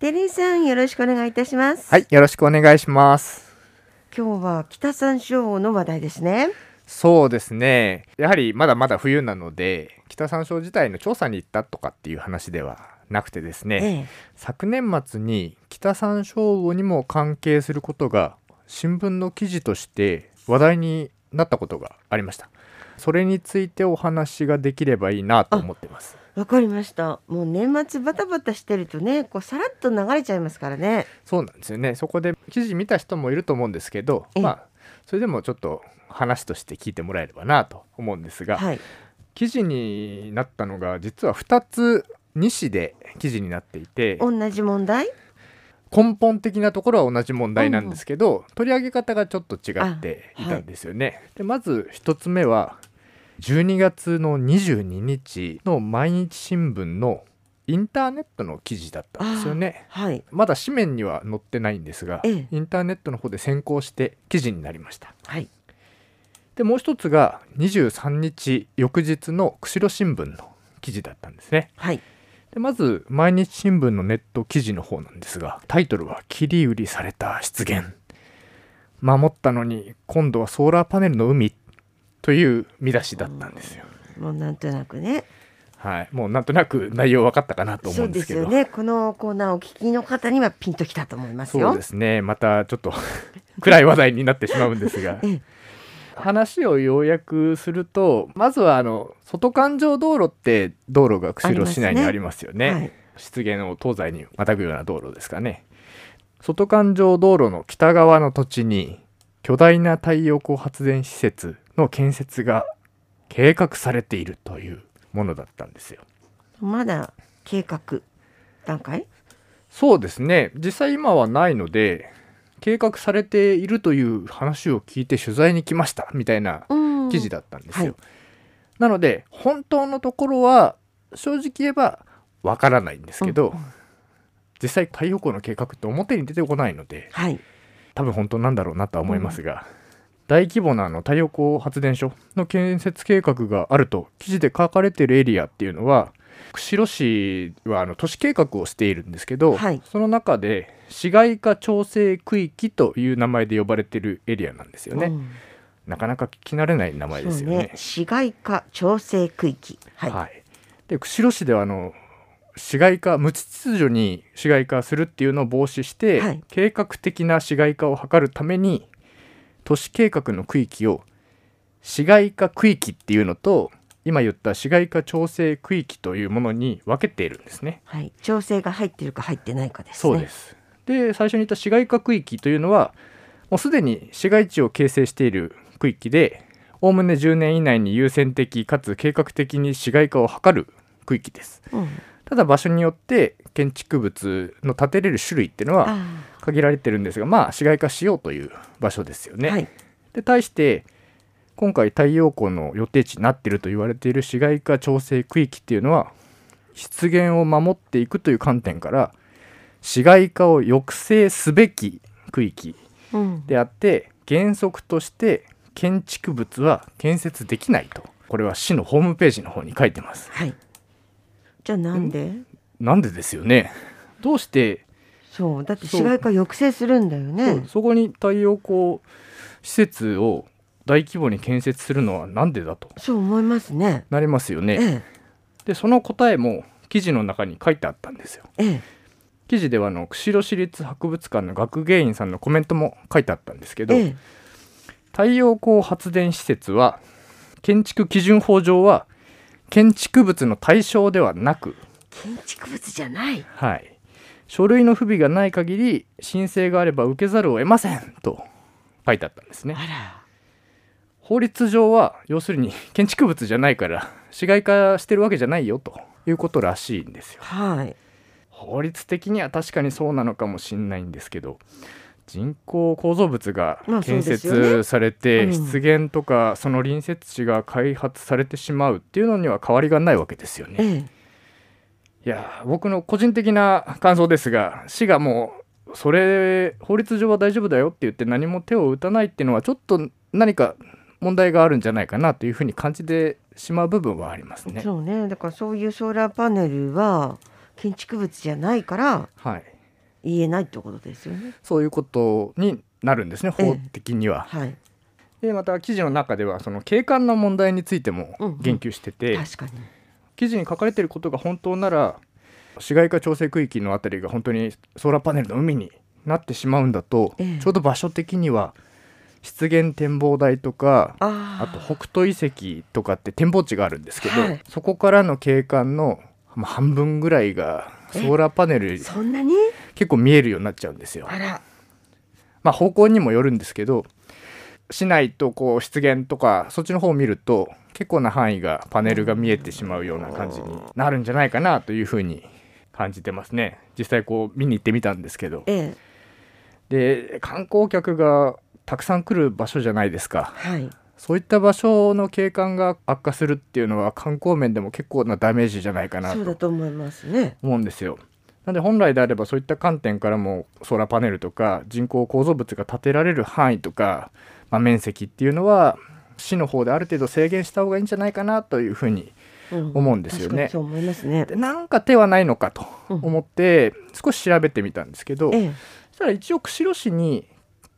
テリーさんよろしくお願いいたします。はい、よろしくお願いします。今日は北山椒の話題ですね。そうですね。やはりまだまだ冬なので、北山椒自体の調査に行ったとかっていう話ではなくてですね、ええ、昨年末に北山椒魚にも関係することが新聞の記事として話題になったことがありました。それについてお話ができればいいなと思ってます。わかりました。もう年末バタバタしてるとね、こうさらっと流れちゃいますからね。そうなんですよね。そこで記事見た人もいると思うんですけど、ええまあそれでもちょっと話として聞いてもらえればなと思うんですが、はい。記事になったのが実は2つ2紙で記事になっていて同じ問題？根本的なところは同じ問題なんですけど、取り上げ方がちょっと違っていたんですよね。でまず1つ目は12月の22日の毎日新聞のインターネットの記事だったんですよね。はい。まだ紙面には載ってないんですが、ええインターネットの方で先行して記事になりました。はい。でもう一つが23日翌日の釧路新聞の記事だったんですね。はい。でまず毎日新聞のネット記事の方なんですがタイトルは「切り売りされた失言」守ったのに今度はソーラーパネルの海という見出しだったんですよ。もうなんとなくね。はい、もうなんとなく内容分かったかなと思そううんでけどですすよね。このコーナーをお聞きの方にはピンときたと思いますよ。そうですねまたちょっと 暗い話題になってしまうんですが ええ話を要約するとまずはあの外環状道路って道路が釧路市内にありますよね。はい。湿原を東西にまたぐような道路ですかね外環状道路の北側の土地に巨大な太陽光発電施設の建設が計画されているというものだったんですよ。まだ計画段階？そうですね。実際今はないので計画されているという話を聞いて取材に来ましたみたいなうん。記事だったんですよ、はい。なので本当のところは正直言えばわからないんですけど、うん。実際太陽光の計画って表に出てこないのではい。多分本当なんだろうなとは思いますが、大規模なあの太陽光発電所の建設計画があると記事で書かれているエリアっていうのは釧路市はあの都市計画をしているんですけど、はいその中で市街化調整区域という名前で呼ばれているエリアなんですよね、うんなかなか聞き慣れない名前ですよねね。市街化調整区域。はい。はい、で釧路市ではあの市街化無秩序に市街化するっていうのを防止して、はい計画的な市街化を図るために都市計画の区域を市街化区域っていうのと今言った市街化調整区域というものに分けているんですね。はい。調整が入ってるか入ってないかですね。そうですで最初に言った市街化区域というのはもうすでに市街地を形成している区域でおおむね10年以内に優先的かつ計画的に市街化を図る区域です。うん。ただ場所によって建築物の建てれる種類っていうのはあ限られてるんですがまあ市街化しようという場所ですよね。あはい。で対して今回太陽光の予定地になっていると言われている市街化調整区域っていうのは湿原を守っていくという観点から市街化を抑制すべき区域うん。であって原則として建築物は建設できないとこれは市のホームページの方に書いてます。はい。じゃあなんで？なんでですよねどうして？そう。だって市街化抑制するんだよね。そこに太陽光施設を大規模に建設するのはなんでだと？そう思いますね。なりますよね。えでその答えも記事の中に書いてあったんですよ。え。ええ。記事ではあの釧路市立博物館の学芸員さんのコメントも書いてあったんですけど、ええ。太陽光発電施設は建築基準法上は建築物の対象ではなく、建築物じゃない。はい、書類の不備がない限り申請があれば受けざるを得ませんと書いてあったんですね。あら。法律上は要するに建築物じゃないから市街化してるわけじゃないよということらしいんですよ。はい。法律的には確かにそうなのかもしれないんですけど人工構造物が建設されて、うん湿原とかその隣接地が開発されてしまうっていうのには変わりがないわけですよね。ええ。いや僕の個人的な感想ですが市がもうそれ法律上は大丈夫だよって言って何も手を打たないっていうのはちょっと何か問題があるんじゃないかなというふうに感じてしまう部分はありますね。そうね。だからそういうソーラーパネルは建築物じゃないからはい、言えないってことですよね。そういうことになるんですね法的には。はい。でまた記事の中ではその景観の問題についても言及してて、確かに。記事に書かれていることが本当なら市街化調整区域のあたりが本当にソーラーパネルの海になってしまうんだと、ええちょうど場所的には湿原展望台とかああと北斗遺跡とかって展望地があるんですけど、はいそこからの景観のまあ半分ぐらいがソーラーパネルそんなに？結構見えるようになっちゃうんですよ。まあ方向にもよるんですけど市内とこう湿原とかそっちの方を見ると結構な範囲がパネルが見えてしまうような感じになるんじゃないかなというふうに感じてますね実際こう見に行ってみたんですけどええ。で観光客がたくさん来る場所じゃないですかはい。そういった場所の景観が悪化するっていうのは観光面でも結構なダメージじゃないかなとだと思いますね。思うんですよ。なんで本来であればそういった観点からもソーラーパネルとか人工構造物が建てられる範囲とか、まあ、面積っていうのは市の方である程度制限した方がいいんじゃないかなというふうにうん思うんですよね。でなんか手はないのかと思って少し調べてみたんですけど、ええ。そしたら一応釧路市に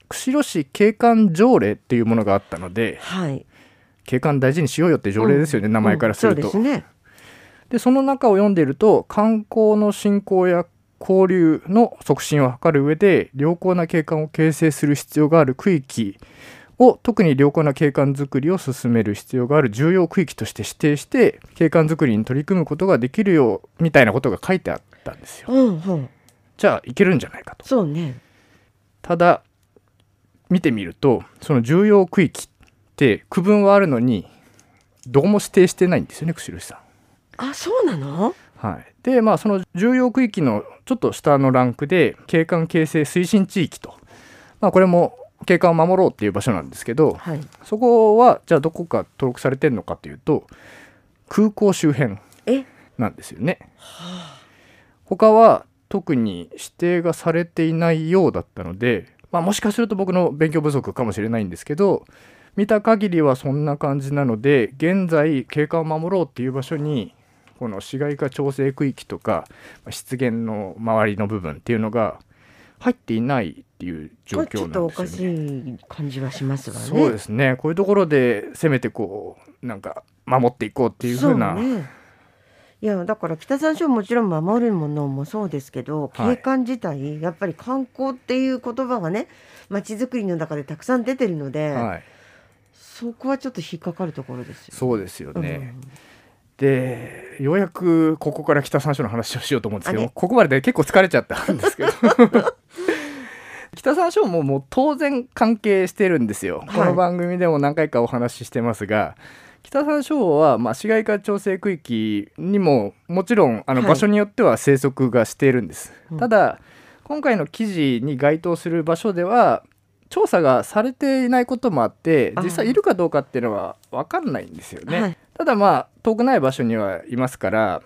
釧路市景観条例っていうものがあったのではい。景観大事にしようよって条例ですよね、名前からすると。うんそうですね。でその中を読んでいると観光の振興や交流の促進を図る上で良好な景観を形成する必要がある区域を特に良好な景観づくりを進める必要がある重要区域として指定して景観づくりに取り組むことができるようみたいなことが書いてあったんですよ。うんうん。じゃあいけるんじゃないかと。そうね。ただ見てみるとその重要区域って区分はあるのにどこも指定してないんですよね釧路市さん。あ、そうなの？はい、でまあその重要区域のちょっと下のランクで景観形成推進地域と、まあ、これも景観を守ろうっていう場所なんですけどはい。そこはじゃあどこか登録されてるのかというと空港周辺え、なんですよね。他は特に指定がされていないようだったので、まあ、もしかすると僕の勉強不足かもしれないんですけど見た限りはそんな感じなので現在景観を守ろうっていう場所にこの市街化調整区域とかまあ湿原の周りの部分っていうのが入っていないっていう状況っとおかなんですよね。しい感じはしますわね。そうですねこういうところでせめてこうなんか守っていこうっていう風な、そうね。いやだから北山椒もちろん守るものもそうですけどはい景観自体、やっぱり観光っていう言葉がね街づくりの中でたくさん出てるので、はい、そこはちょっと引っかかるところですよ。そうですようんね。でようやくここから北山椒の話をしようと思うんですけどここまでで結構疲れちゃったんですけど。北山椒ももう当然関係してるんですよ、はい。この番組でも何回かお話ししてますが北山椒は、まあ、市街化調整区域にももちろんあのはい。場所によっては生息がしているんです、うん。ただ今回の記事に該当する場所では調査がされていないこともあってあ実際いるかどうかっていうのは分かんないんですよね。はいただまあ遠くない場所にはいますから、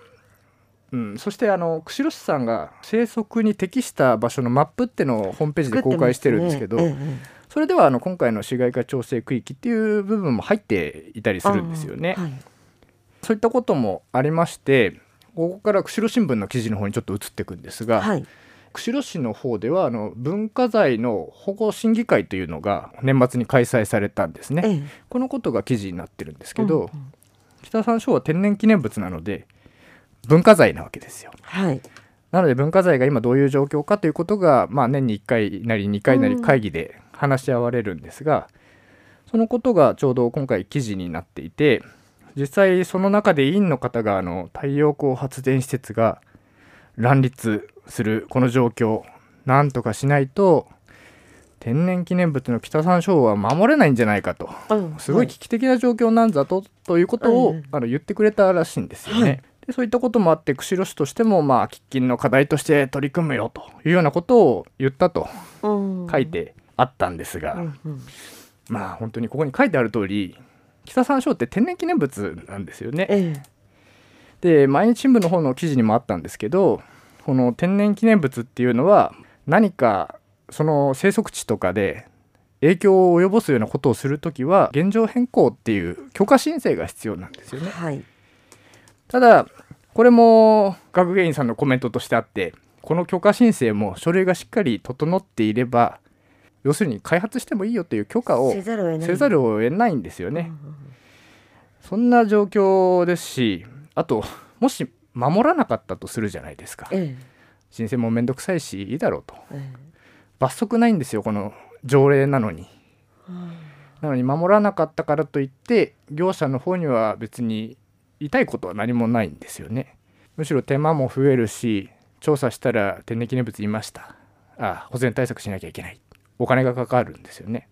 うん、そしてあの釧路市さんが生息に適した場所のマップってのをホームページで公開してるんですけど作ってますね。えそれではあの今回の市街化調整区域っていう部分も入っていたりえするんですよね。はい。そういったこともありましてここから釧路新聞の記事の方にちょっと移っていくんですが、はい。釧路市の方ではあの文化財の保護審議会というのが年末に開催されたんですね。ええ。このことが記事になってるんですけど、うんうん北山椒は天然記念物なので文化財なわけですよ。はいなので文化財が今どういう状況かということが、まあ、年に1回なり2回なりうん会議で話し合われるんですが、そのことがちょうど今回記事になっていて実際その中で委員の方があの太陽光発電施設が乱立するこの状況なんとかしないと天然記念物の北山椒は守れないんじゃないかと。うん。すごい危機的な状況なんだと,、ということを、うんあの言ってくれたらしいんですよね。はい。でそういったこともあって釧路市としてもまあ喫緊の課題として取り組むよというようなことを言ったとうん。書いてあったんですが、うんうん。まあ本当にここに書いてある通り北山椒って天然記念物なんですよね。え。で毎日新聞の方の記事にもあったんですけどこの天然記念物っていうのは何かその生息地とかで影響を及ぼすようなことをするときは現状変更っていう許可申請が必要なんですよね。えはい。ただこれも学芸員さんのコメントとしてあってこの許可申請も書類がしっかり整っていれば要するに開発してもいいよという許可をせざるを得ない。んですよね。うんそんな状況ですしあともし守らなかったとするじゃないですか。え。申請もめんどくさいしいいだろうと。ええ罰則ないんですよこの条例なのに。なのに守らなかったからといって業者の方には別に痛いことは何もないんですよね。むしろ手間も増えるし調査したら天然記念物いました。あ保全対策しなきゃいけない。お金がかかるんですよね、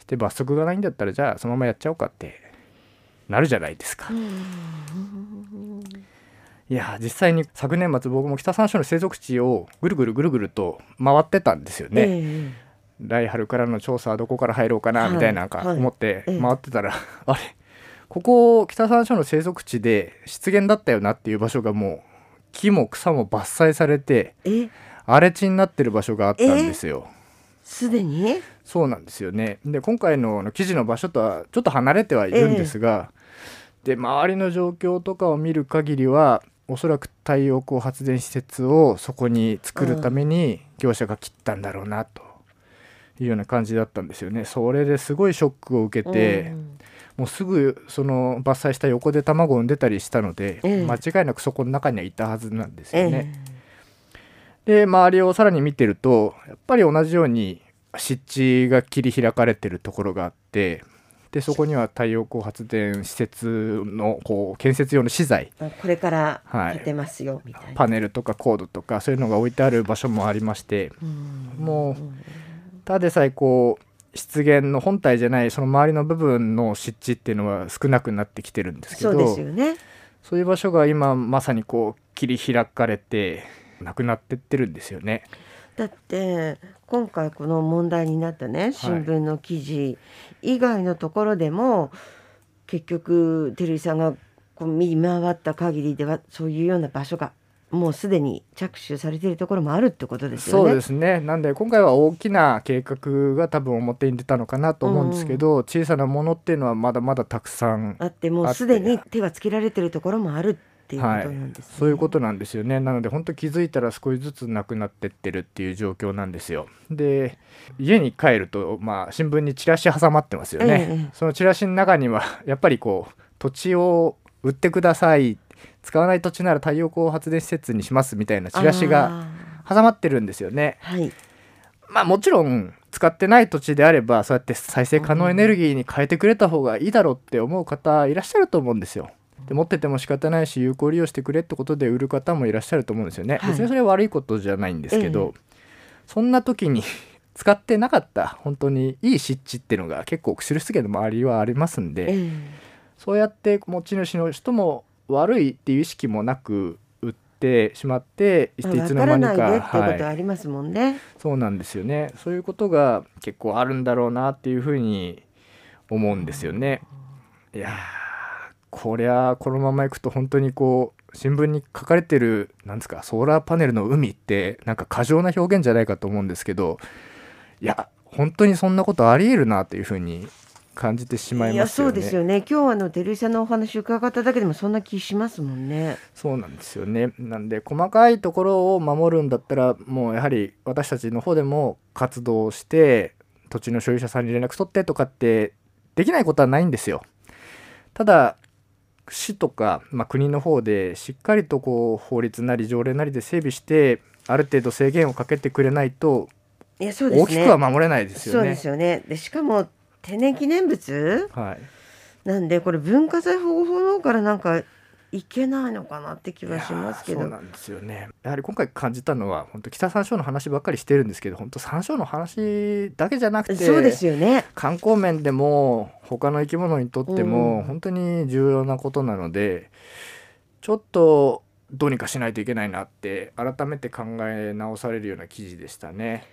して罰則がないんだったらじゃあそのままやっちゃおうかってなるじゃないですか、あうんいや実際に昨年末僕も北山椒の生息地をぐるぐるぐるぐると回ってたんですよね、ええ来春からの調査はどこから入ろうかなはいみたいななんかはい。思ってええ。回ってたら、あれここ北山椒の生息地で湿原だったよなっていう場所がもう木も草も伐採されてえ？荒れ地になってる場所があったんですよ。すでに？そうなんですよね。で今回の記事の場所とはちょっと離れてはいるんですが、で周りの状況とかを見る限りはおそらく太陽光発電施設をそこに作るために業者が切ったんだろうなというような感じだったんですよね。それですごいショックを受けて、うんもうすぐその伐採した横で卵を産んでたりしたので、ええ間違いなくそこの中にはいたはずなんですよね。えで周りをさらに見てるとやっぱり同じように湿地が切り開かれてるところがあってでそこには太陽光発電施設のこう建設用の資材これからはい立てますよ、みたいな。パネルとかコードとかそういうのが置いてある場所もありましてうんもうただでさえこう湿原の本体じゃないその周りの部分の湿地っていうのは少なくなってきてるんですけどそうですよね。そういう場所が今まさにこう切り開かれてなくなってってるんですよね。だって今回この問題になったね新聞の記事以外のところでも、結局照井さんがこう見回った限りではそういうような場所がもうすでに着手されているところもあるってことですよね。そうですね。なんで今回は大きな計画が多分表に出たのかなと思うんですけど、小さなものっていうのはまだまだたくさんあって。もうすでに手がつけられてるところもあるっていうことなんですね。そういうことなんですよね。なので本当気づいたら少しずつなくなってってるっていう状況なんですよ。で家に帰るとまあ新聞にチラシ挟まってますよね、ええ。そのチラシの中には やっぱりこう土地を売ってください。使わない土地なら太陽光発電施設にしますみたいなチラシがあ挟まってるんですよね。ーはい。まあもちろん使ってない土地であればそうやって再生可能エネルギーに変えてくれた方がいいだろうって思う方いらっしゃると思うんですよ。で持ってても仕方ないし有効利用してくれってことで売る方もいらっしゃると思うんですよね。はい別にそれは悪いことじゃないんですけど、そんな時に 使ってなかった本当にいい湿地っていうのが結構釧路湿原の周りはありますんで、えそうやって持ち主の人も悪いっていう意識もなく売ってしまってえいつの間にかからないでっていうことはいありますもんね。そうなんですよねそういうことが結構あるんだろうなっていうふうに思うんですよね。いやーこりゃこのままいくと本当にこう新聞に書かれてるなんですかソーラーパネルの海ってなんか過剰な表現じゃないかと思うんですけどいや本当にそんなことありえるなというふうに感じてしまいますよね。うですよね今日あの照井さんのお話伺っただけでもそんな気しますもんね。そうなんですよね。なんで細かいところを守るんだったらもうやはり私たちの方でも活動して土地の所有者さんに連絡取ってとかってできないことはないんですよ。ただ市とか、まあ、国の方でしっかりとこう法律なり条例なりで整備してある程度制限をかけてくれないといやそうですね。大きくは守れないですよね。そうですよね。でしかも天然記念物はい、なんでこれ文化財保護法の方からなんかいけないのかなって気はしますけど。そうなんですよねやはり今回感じたのは本当北山椒の話ばっかりしてるんですけど本当山椒の話だけじゃなくてそうですよね。観光面でも他の生き物にとってもうん本当に重要なことなので、ちょっとどうにかしないといけないなって改めて考え直されるような記事でしたね。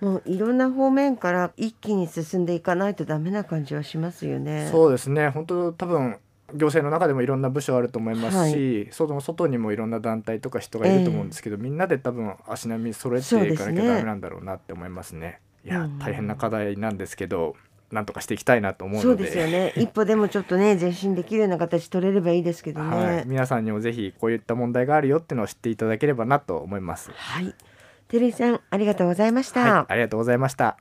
もういろんな方面から一気に進んでいかないとダメな感じはしますよね。そうですね本当多分行政の中でもいろんな部署あると思いますし、外の外にもいろんな団体とか人がいると思うんですけど、みんなで多分足並み揃えていかなきゃダメなんだろうなって思いますね。いやうん大変な課題なんですけどなんとかしていきたいなと思うそうですよね一歩でもちょっとね前進できるような形取れればいいですけどね。はい、皆さんにもぜひこういった問題があるよっていうのを知っていただければなと思います。はい。照井さんありがとうございました、はい、ありがとうございました。